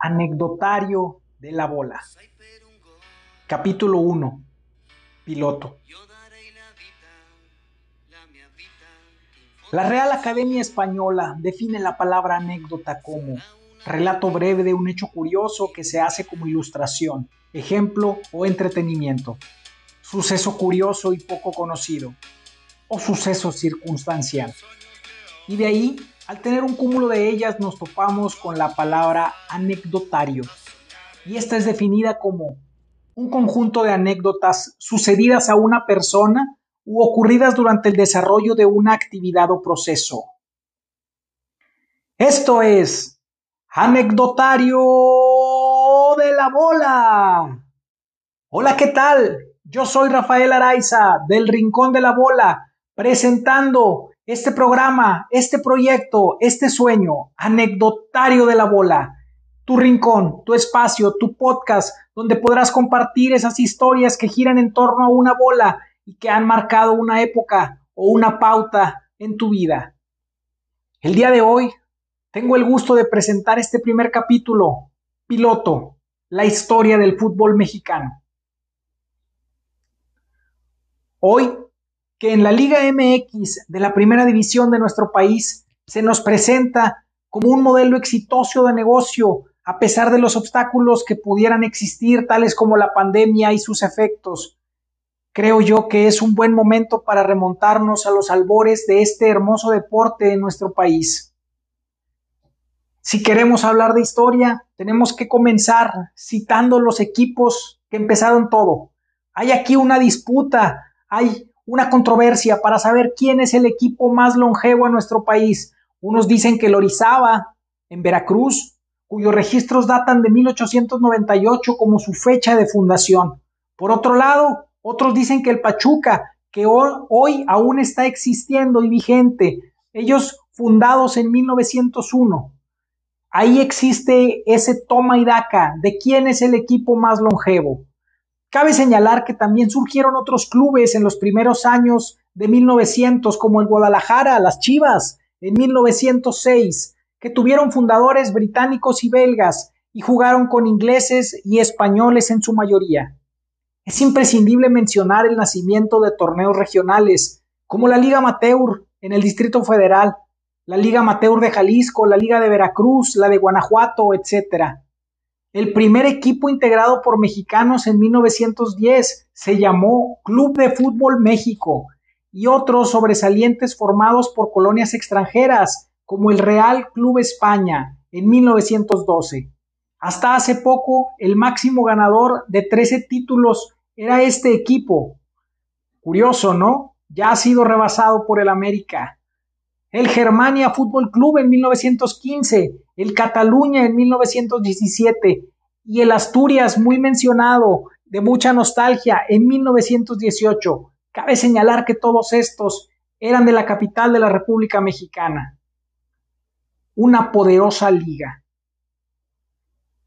Anecdotario de la bola. Capítulo 1. Piloto. La Real Academia Española define la palabra anécdota como relato breve de un hecho curioso que se hace como ilustración, ejemplo o entretenimiento, suceso curioso y poco conocido, o suceso circunstancial. Y de ahí al tener un cúmulo de ellas nos topamos con la palabra anecdotario, y esta es definida como un conjunto de anécdotas sucedidas a una persona u ocurridas durante el desarrollo de una actividad o proceso. Esto es anecdotario de la bola. Hola, ¿qué tal? Yo soy Rafael Araiza del Rincón de la Bola, presentando este programa, este proyecto, este sueño, anecdotario de la bola, tu rincón, tu espacio, tu podcast, donde podrás compartir esas historias que giran en torno a una bola y que han marcado una época o una pauta en tu vida. El día de hoy tengo el gusto de presentar este primer capítulo, piloto, la historia del fútbol mexicano. Hoy que en la Liga MX de la primera división de nuestro país se nos presenta como un modelo exitoso de negocio a pesar de los obstáculos que pudieran existir, tales como la pandemia y sus efectos. Creo yo que es un buen momento para remontarnos a los albores de este hermoso deporte en nuestro país. Si queremos hablar de historia, tenemos que comenzar citando los equipos que empezaron todo. Hay aquí una disputa, hay una controversia para saber quién es el equipo más longevo en nuestro país. Unos dicen que el Orizaba, en Veracruz, cuyos registros datan de 1898 como su fecha de fundación. Por otro lado, otros dicen que el Pachuca, que hoy aún está existiendo y vigente, ellos fundados en 1901. Ahí existe ese toma y daca de quién es el equipo más longevo. Cabe señalar que también surgieron otros clubes en los primeros años de 1900, como el Guadalajara, las Chivas, en 1906, que tuvieron fundadores británicos y belgas y jugaron con ingleses y españoles en su mayoría. Es imprescindible mencionar el nacimiento de torneos regionales, como la Liga Amateur en el Distrito Federal, la Liga Amateur de Jalisco, la Liga de Veracruz, la de Guanajuato, etc. El primer equipo integrado por mexicanos en 1910 se llamó Club de Fútbol México y otros sobresalientes formados por colonias extranjeras como el Real Club España en 1912. Hasta hace poco el máximo ganador de 13 títulos era este equipo. Curioso, ¿no? Ya ha sido rebasado por el América. El Germania Fútbol Club en 1915 el Cataluña en 1917 y el Asturias muy mencionado, de mucha nostalgia, en 1918. Cabe señalar que todos estos eran de la capital de la República Mexicana. Una poderosa liga.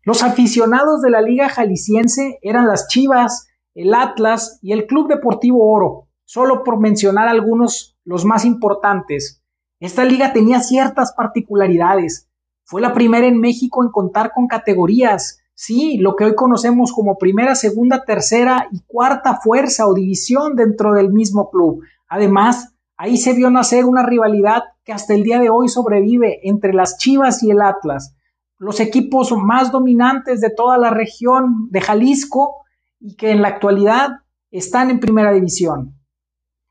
Los aficionados de la Liga Jalisciense eran las Chivas, el Atlas y el Club Deportivo Oro, solo por mencionar algunos los más importantes. Esta liga tenía ciertas particularidades. Fue la primera en México en contar con categorías, sí, lo que hoy conocemos como primera, segunda, tercera y cuarta fuerza o división dentro del mismo club. Además, ahí se vio nacer una rivalidad que hasta el día de hoy sobrevive entre las Chivas y el Atlas, los equipos más dominantes de toda la región de Jalisco y que en la actualidad están en primera división.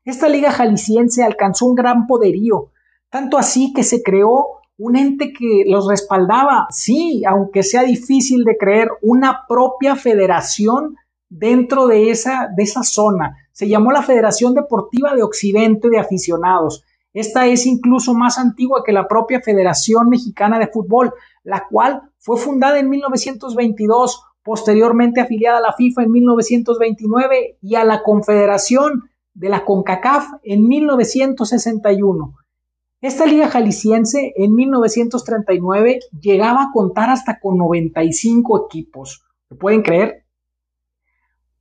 Esta liga jalisciense alcanzó un gran poderío, tanto así que se creó un ente que los respaldaba, sí, aunque sea difícil de creer, una propia federación dentro de esa, de esa zona. Se llamó la Federación Deportiva de Occidente de Aficionados. Esta es incluso más antigua que la propia Federación Mexicana de Fútbol, la cual fue fundada en 1922, posteriormente afiliada a la FIFA en 1929 y a la Confederación de la CONCACAF en 1961. Esta liga jalisciense en 1939 llegaba a contar hasta con 95 equipos. ¿Lo pueden creer?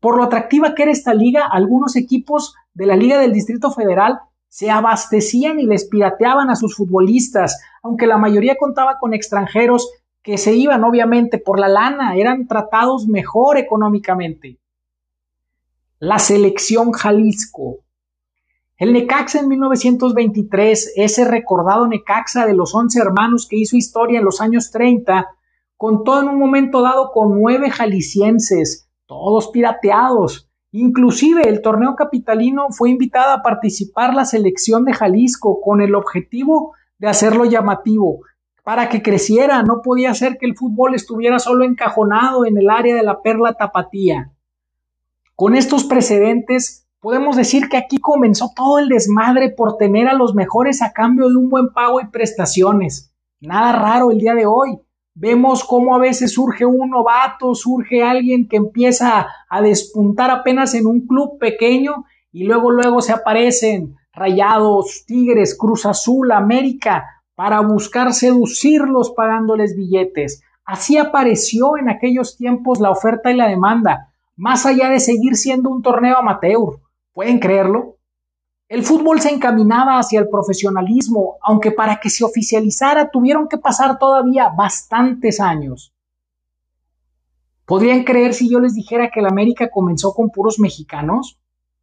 Por lo atractiva que era esta liga, algunos equipos de la Liga del Distrito Federal se abastecían y les pirateaban a sus futbolistas, aunque la mayoría contaba con extranjeros que se iban obviamente por la lana, eran tratados mejor económicamente. La selección Jalisco. El Necaxa en 1923, ese recordado Necaxa de los 11 hermanos que hizo historia en los años 30, contó en un momento dado con nueve jaliscienses, todos pirateados. Inclusive el torneo capitalino fue invitada a participar la selección de Jalisco con el objetivo de hacerlo llamativo, para que creciera. No podía ser que el fútbol estuviera solo encajonado en el área de la perla tapatía. Con estos precedentes, podemos decir que aquí comenzó todo el desmadre por tener a los mejores a cambio de un buen pago y prestaciones. Nada raro el día de hoy. Vemos cómo a veces surge un novato, surge alguien que empieza a despuntar apenas en un club pequeño y luego luego se aparecen Rayados, Tigres, Cruz Azul, América para buscar seducirlos pagándoles billetes. Así apareció en aquellos tiempos la oferta y la demanda, más allá de seguir siendo un torneo amateur. ¿Pueden creerlo? El fútbol se encaminaba hacia el profesionalismo, aunque para que se oficializara tuvieron que pasar todavía bastantes años. ¿Podrían creer si yo les dijera que el América comenzó con puros mexicanos?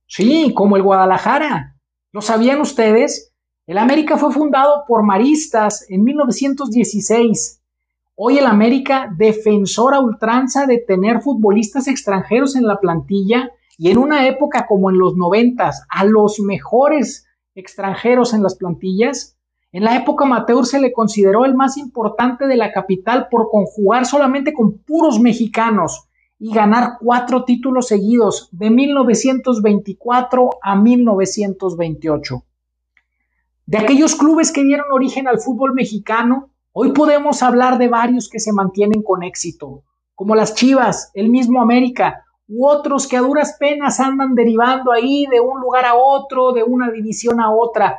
Sí, como el Guadalajara. ¿Lo sabían ustedes? El América fue fundado por maristas en 1916. Hoy el América, defensora ultranza de tener futbolistas extranjeros en la plantilla y en una época como en los noventas, a los mejores extranjeros en las plantillas, en la época amateur se le consideró el más importante de la capital por conjugar solamente con puros mexicanos y ganar cuatro títulos seguidos de 1924 a 1928. De aquellos clubes que dieron origen al fútbol mexicano, hoy podemos hablar de varios que se mantienen con éxito, como las Chivas, el mismo América, u otros que a duras penas andan derivando ahí de un lugar a otro, de una división a otra,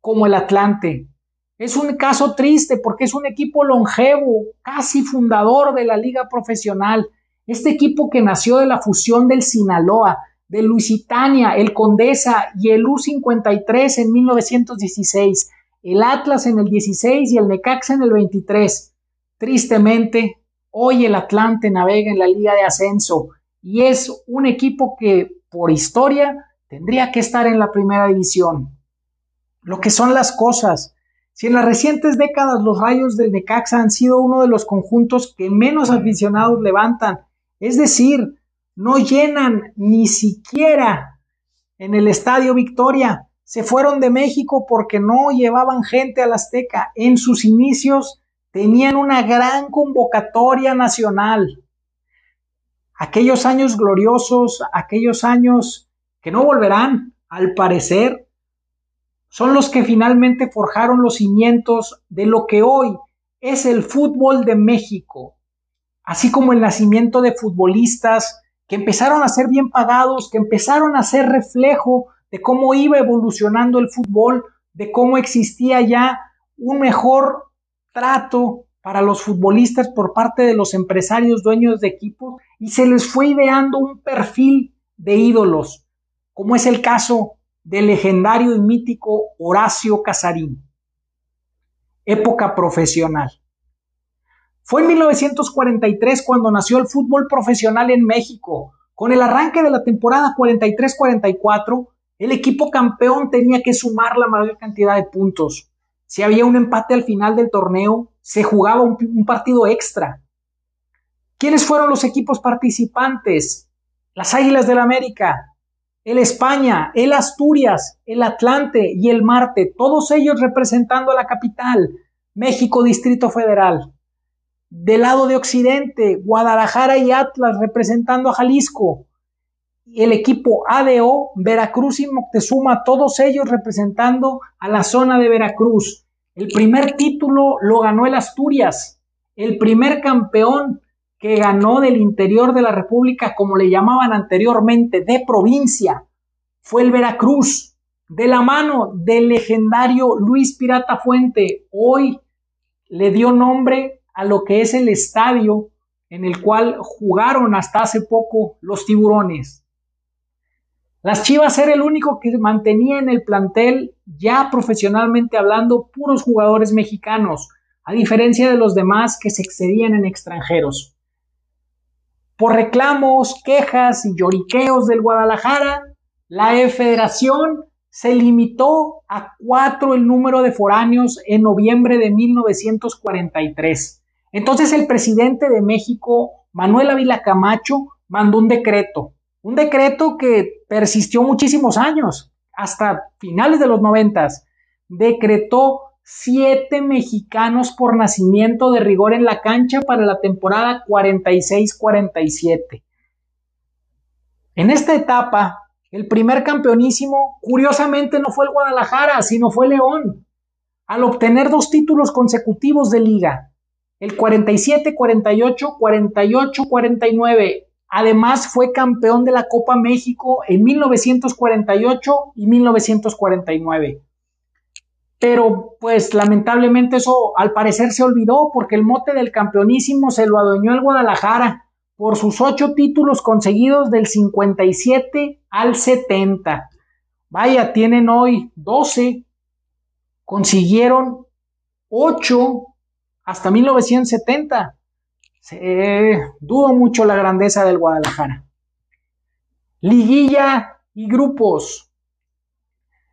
como el Atlante. Es un caso triste porque es un equipo longevo, casi fundador de la liga profesional. Este equipo que nació de la fusión del Sinaloa, de Luisitania, el Condesa y el U53 en 1916, el Atlas en el 16 y el Necaxa en el 23. Tristemente, hoy el Atlante navega en la Liga de Ascenso y es un equipo que por historia tendría que estar en la primera división. Lo que son las cosas. Si en las recientes décadas los rayos del Necaxa han sido uno de los conjuntos que menos aficionados levantan, es decir, no llenan ni siquiera en el Estadio Victoria. Se fueron de México porque no llevaban gente a la Azteca. En sus inicios tenían una gran convocatoria nacional. Aquellos años gloriosos, aquellos años que no volverán, al parecer, son los que finalmente forjaron los cimientos de lo que hoy es el fútbol de México, así como el nacimiento de futbolistas que empezaron a ser bien pagados, que empezaron a ser reflejo de cómo iba evolucionando el fútbol, de cómo existía ya un mejor trato para los futbolistas por parte de los empresarios dueños de equipos y se les fue ideando un perfil de ídolos, como es el caso del legendario y mítico Horacio Casarín. Época profesional. Fue en 1943 cuando nació el fútbol profesional en México. Con el arranque de la temporada 43-44, el equipo campeón tenía que sumar la mayor cantidad de puntos. Si había un empate al final del torneo, se jugaba un, partido extra. ¿Quiénes fueron los equipos participantes? Las Águilas del América, el España, el Asturias, el Atlante y el Marte, todos ellos representando a la capital, México Distrito Federal. Del lado de Occidente, Guadalajara y Atlas representando a Jalisco. El equipo ADO, Veracruz y Moctezuma, todos ellos representando a la zona de Veracruz. El primer título lo ganó el Asturias. El primer campeón que ganó del interior de la República, como le llamaban anteriormente, de provincia, fue el Veracruz, de la mano del legendario Luis Pirata Fuente. Hoy le dio nombre a lo que es el estadio en el cual jugaron hasta hace poco los tiburones. Las Chivas era el único que mantenía en el plantel, ya profesionalmente hablando, puros jugadores mexicanos. a diferencia de los demás que se excedían en extranjeros. Por reclamos, quejas y lloriqueos del Guadalajara, la Federación se limitó a cuatro el número de foráneos en noviembre de 1943. Entonces el presidente de México, Manuel Ávila Camacho, mandó un decreto, un decreto que persistió muchísimos años, hasta finales de los noventas, decretó siete mexicanos por nacimiento de rigor en la cancha para la temporada 46-47. En esta etapa, el primer campeonísimo, curiosamente, no fue el Guadalajara, sino fue León, al obtener dos títulos consecutivos de liga, el 47-48, 48-49. Además, fue campeón de la Copa México en 1948 y 1949 pero pues lamentablemente eso al parecer se olvidó porque el mote del campeonísimo se lo adueñó el Guadalajara por sus ocho títulos conseguidos del 57 al 70. Vaya, tienen hoy 12, consiguieron 8 hasta 1970. Dudo mucho la grandeza del Guadalajara. Liguilla y grupos.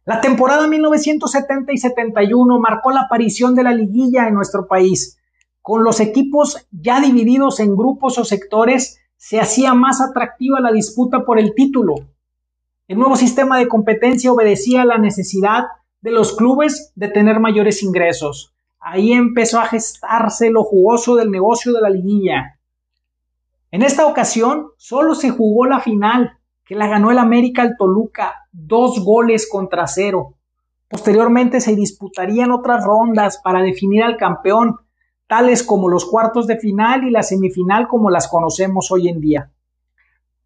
La temporada 1970 y 71 marcó la aparición de la liguilla en nuestro país. Con los equipos ya divididos en grupos o sectores, se hacía más atractiva la disputa por el título. El nuevo sistema de competencia obedecía a la necesidad de los clubes de tener mayores ingresos. Ahí empezó a gestarse lo jugoso del negocio de la liguilla. En esta ocasión solo se jugó la final, que la ganó el América al Toluca, dos goles contra cero. Posteriormente se disputarían otras rondas para definir al campeón, tales como los cuartos de final y la semifinal como las conocemos hoy en día.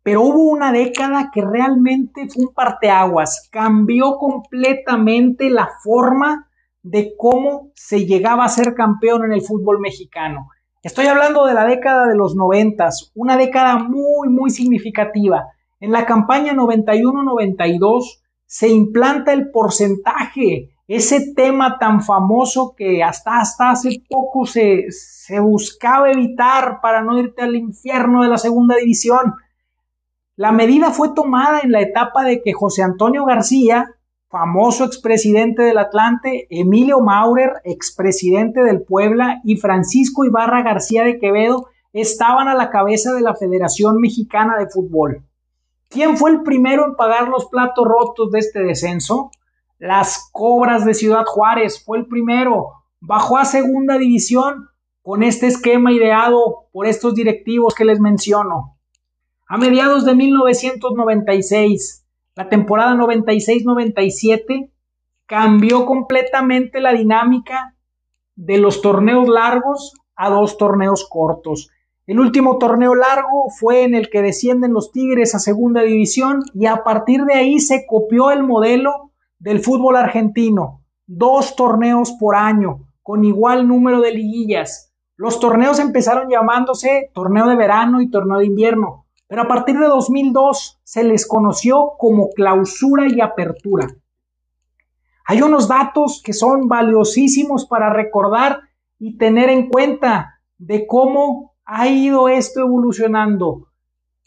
Pero hubo una década que realmente fue un parteaguas, cambió completamente la forma de cómo se llegaba a ser campeón en el fútbol mexicano. Estoy hablando de la década de los noventas, una década muy, muy significativa en la campaña 91-92 se implanta el porcentaje, ese tema tan famoso que hasta, hasta hace poco se, se buscaba evitar para no irte al infierno de la segunda división. La medida fue tomada en la etapa de que José Antonio García, famoso expresidente del Atlante, Emilio Maurer, expresidente del Puebla, y Francisco Ibarra García de Quevedo estaban a la cabeza de la Federación Mexicana de Fútbol. ¿Quién fue el primero en pagar los platos rotos de este descenso? Las Cobras de Ciudad Juárez fue el primero. Bajó a segunda división con este esquema ideado por estos directivos que les menciono. A mediados de 1996, la temporada 96-97, cambió completamente la dinámica de los torneos largos a dos torneos cortos. El último torneo largo fue en el que descienden los Tigres a segunda división y a partir de ahí se copió el modelo del fútbol argentino. Dos torneos por año, con igual número de liguillas. Los torneos empezaron llamándose torneo de verano y torneo de invierno, pero a partir de 2002 se les conoció como clausura y apertura. Hay unos datos que son valiosísimos para recordar y tener en cuenta de cómo ha ido esto evolucionando.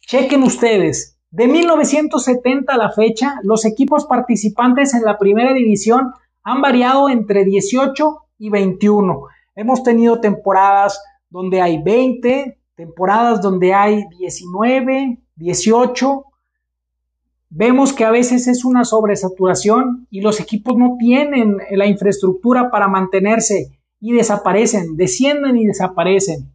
Chequen ustedes, de 1970 a la fecha, los equipos participantes en la primera división han variado entre 18 y 21. Hemos tenido temporadas donde hay 20, temporadas donde hay 19, 18. Vemos que a veces es una sobresaturación y los equipos no tienen la infraestructura para mantenerse y desaparecen, descienden y desaparecen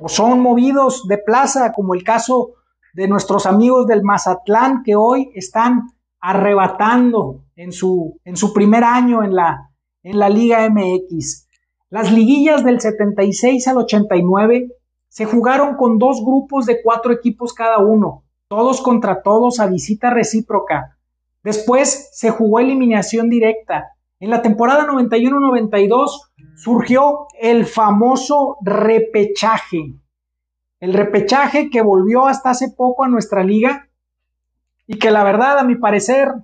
o son movidos de plaza, como el caso de nuestros amigos del Mazatlán que hoy están arrebatando en su, en su primer año en la, en la Liga MX. Las liguillas del 76 al 89 se jugaron con dos grupos de cuatro equipos cada uno, todos contra todos a visita recíproca. Después se jugó eliminación directa en la temporada 91-92 surgió el famoso repechaje. El repechaje que volvió hasta hace poco a nuestra liga y que la verdad, a mi parecer,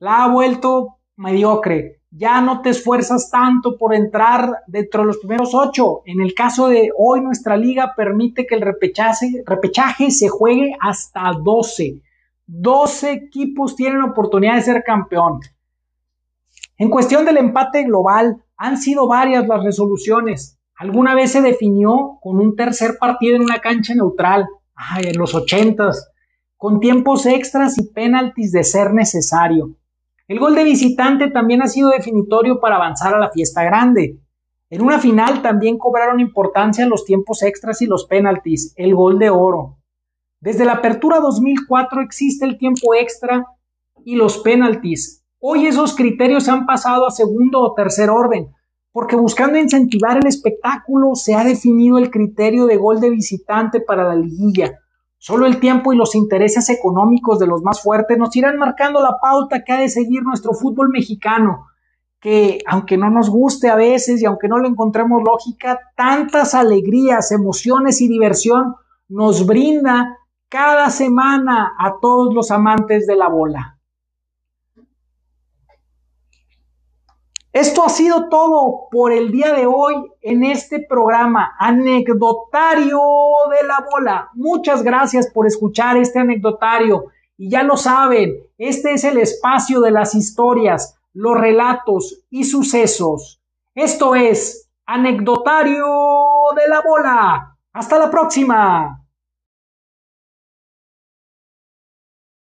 la ha vuelto mediocre. Ya no te esfuerzas tanto por entrar dentro de los primeros ocho. En el caso de hoy, nuestra liga permite que el repechaje, se juegue hasta 12. 12 equipos tienen oportunidad de ser campeón. En cuestión del empate global, han sido varias las resoluciones. Alguna vez se definió con un tercer partido en una cancha neutral, en los ochentas, con tiempos extras y penaltis de ser necesario. El gol de visitante también ha sido definitorio para avanzar a la fiesta grande. En una final también cobraron importancia los tiempos extras y los penaltis, el gol de oro. Desde la apertura 2004 existe el tiempo extra y los penaltis. Hoy esos criterios han pasado a segundo o tercer orden, porque buscando incentivar el espectáculo se ha definido el criterio de gol de visitante para la liguilla. Solo el tiempo y los intereses económicos de los más fuertes nos irán marcando la pauta que ha de seguir nuestro fútbol mexicano, que aunque no nos guste a veces y aunque no le encontremos lógica, tantas alegrías, emociones y diversión nos brinda cada semana a todos los amantes de la bola. Esto ha sido todo por el día de hoy en este programa anecdotario de la bola. Muchas gracias por escuchar este anecdotario. Y ya lo saben, este es el espacio de las historias, los relatos y sucesos. Esto es anecdotario de la bola. Hasta la próxima.